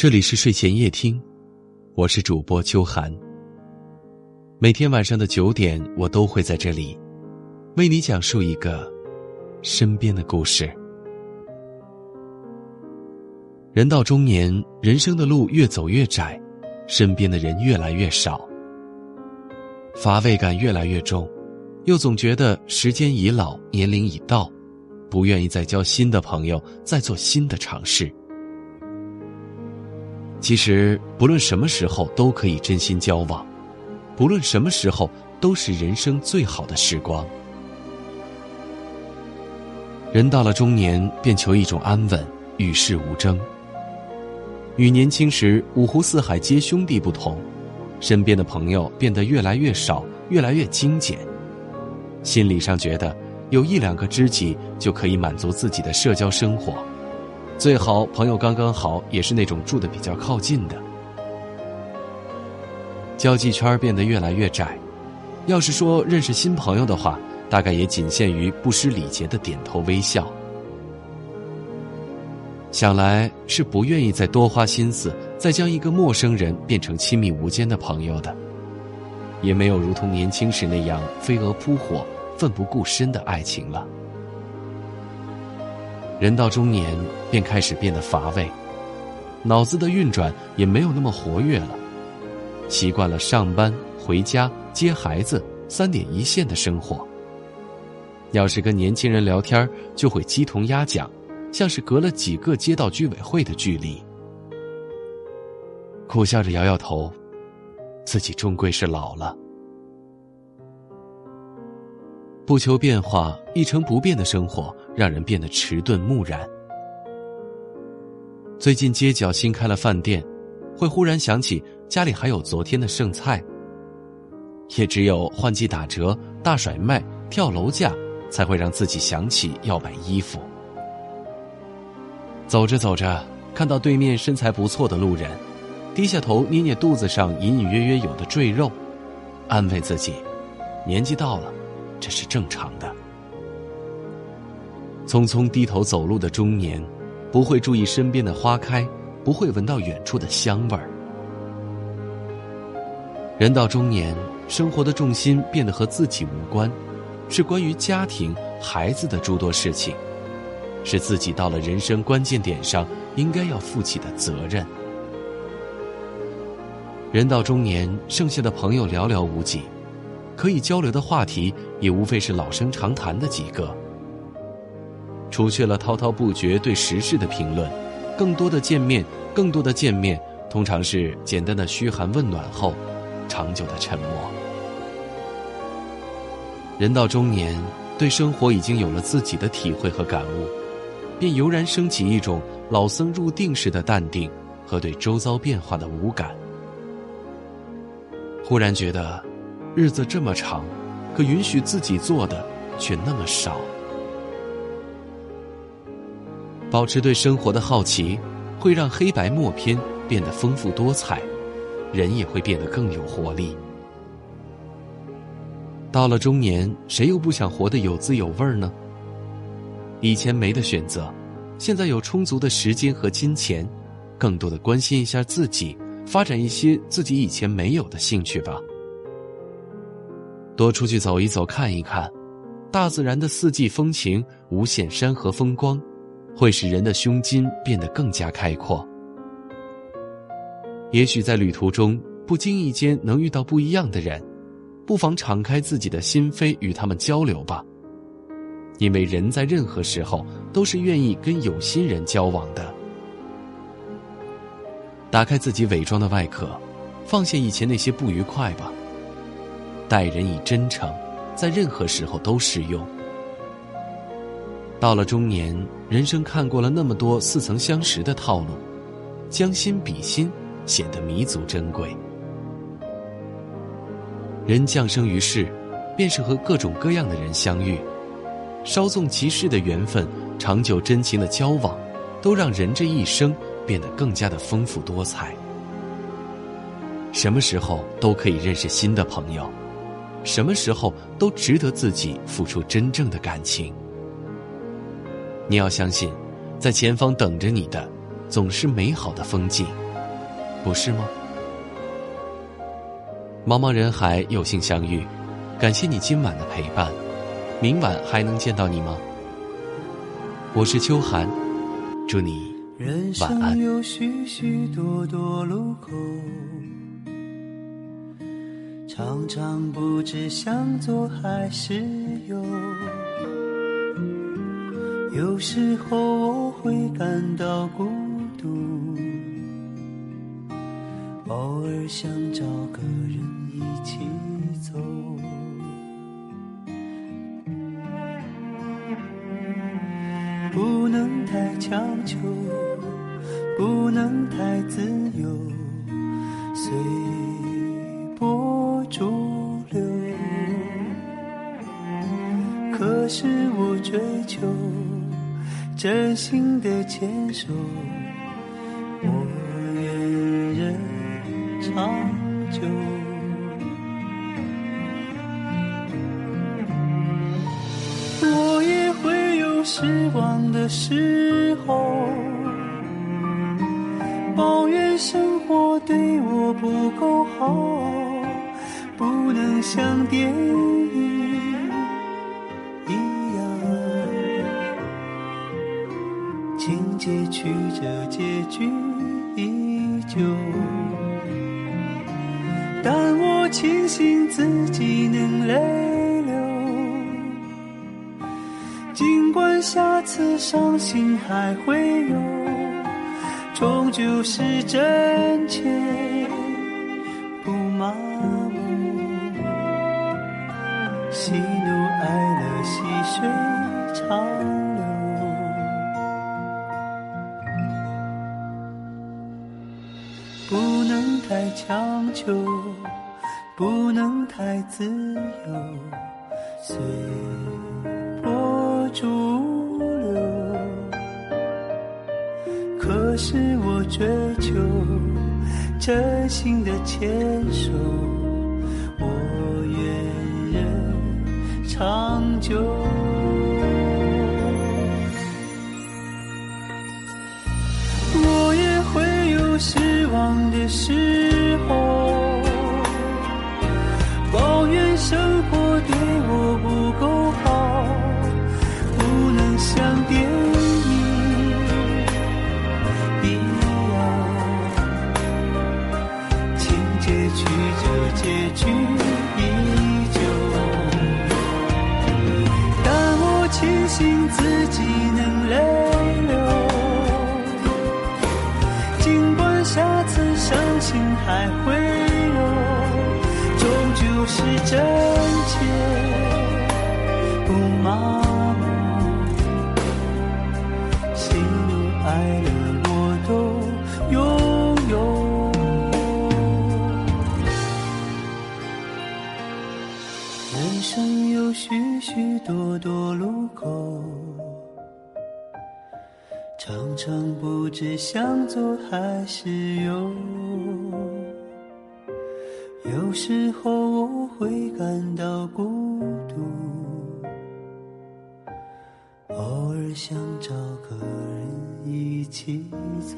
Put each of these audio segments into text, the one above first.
这里是睡前夜听，我是主播秋寒。每天晚上的九点，我都会在这里为你讲述一个身边的故事。人到中年，人生的路越走越窄，身边的人越来越少，乏味感越来越重，又总觉得时间已老，年龄已到，不愿意再交新的朋友，再做新的尝试。其实，不论什么时候都可以真心交往，不论什么时候都是人生最好的时光。人到了中年，便求一种安稳，与世无争。与年轻时五湖四海皆兄弟不同，身边的朋友变得越来越少，越来越精简。心理上觉得有一两个知己就可以满足自己的社交生活。最好朋友刚刚好，也是那种住的比较靠近的。交际圈变得越来越窄，要是说认识新朋友的话，大概也仅限于不失礼节的点头微笑。想来是不愿意再多花心思，再将一个陌生人变成亲密无间的朋友的，也没有如同年轻时那样飞蛾扑火、奋不顾身的爱情了。人到中年，便开始变得乏味，脑子的运转也没有那么活跃了，习惯了上班、回家、接孩子三点一线的生活。要是跟年轻人聊天，就会鸡同鸭讲，像是隔了几个街道居委会的距离。苦笑着摇摇头，自己终归是老了。不求变化，一成不变的生活让人变得迟钝木然。最近街角新开了饭店，会忽然想起家里还有昨天的剩菜。也只有换季打折、大甩卖、跳楼价，才会让自己想起要买衣服。走着走着，看到对面身材不错的路人，低下头捏捏肚子上隐隐约约有的赘肉，安慰自己：年纪到了。这是正常的。匆匆低头走路的中年，不会注意身边的花开，不会闻到远处的香味儿。人到中年，生活的重心变得和自己无关，是关于家庭、孩子的诸多事情，是自己到了人生关键点上应该要负起的责任。人到中年，剩下的朋友寥寥无几。可以交流的话题也无非是老生常谈的几个，除去了滔滔不绝对时事的评论，更多的见面，更多的见面，通常是简单的嘘寒问暖后，长久的沉默。人到中年，对生活已经有了自己的体会和感悟，便油然升起一种老僧入定式的淡定和对周遭变化的无感，忽然觉得。日子这么长，可允许自己做的却那么少。保持对生活的好奇，会让黑白默片变得丰富多彩，人也会变得更有活力。到了中年，谁又不想活得有滋有味呢？以前没的选择，现在有充足的时间和金钱，更多的关心一下自己，发展一些自己以前没有的兴趣吧。多出去走一走，看一看，大自然的四季风情，无限山河风光，会使人的胸襟变得更加开阔。也许在旅途中，不经意间能遇到不一样的人，不妨敞开自己的心扉，与他们交流吧。因为人在任何时候都是愿意跟有心人交往的。打开自己伪装的外壳，放下以前那些不愉快吧。待人以真诚，在任何时候都适用。到了中年，人生看过了那么多似曾相识的套路，将心比心显得弥足珍贵。人降生于世，便是和各种各样的人相遇，稍纵即逝的缘分，长久真情的交往，都让人这一生变得更加的丰富多彩。什么时候都可以认识新的朋友。什么时候都值得自己付出真正的感情。你要相信，在前方等着你的，总是美好的风景。不是吗？茫茫人海，有幸相遇，感谢你今晚的陪伴。明晚还能见到你吗？我是秋寒，祝你晚安。人生有许许多多路口，常常不知向左还是右。有时候我会感到孤独，偶尔想找个人一起走。不能太强求，不能太自由，随波逐流。可是我追求真心的牵手，我愿人长久。我也会有失望的时候，抱怨生活对我不够好，不能像电影情节曲折，结局依旧。但我庆幸自己能泪流。尽管下次伤心还会有，终究是真切，不麻木。喜怒哀乐，细水不能太强求，不能太自由，随波逐流。可是我追求真心的牵手，我愿人长久。我也会有失望的时候，抱怨生活对我不够好，不能像电影一样，情节曲折，结局依旧。但我庆幸自己能泪还会有，终究是真切，不麻木。喜怒哀乐我都拥有。人生有许许多多路口。常常不知向左还是右，有时候我会感到孤独，偶尔想找个人一起走。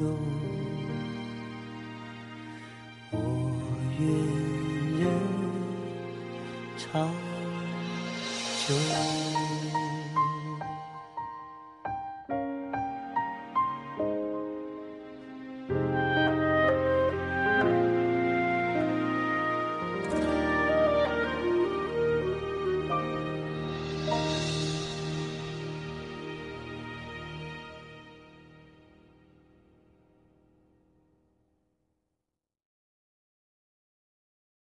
我愿人长久。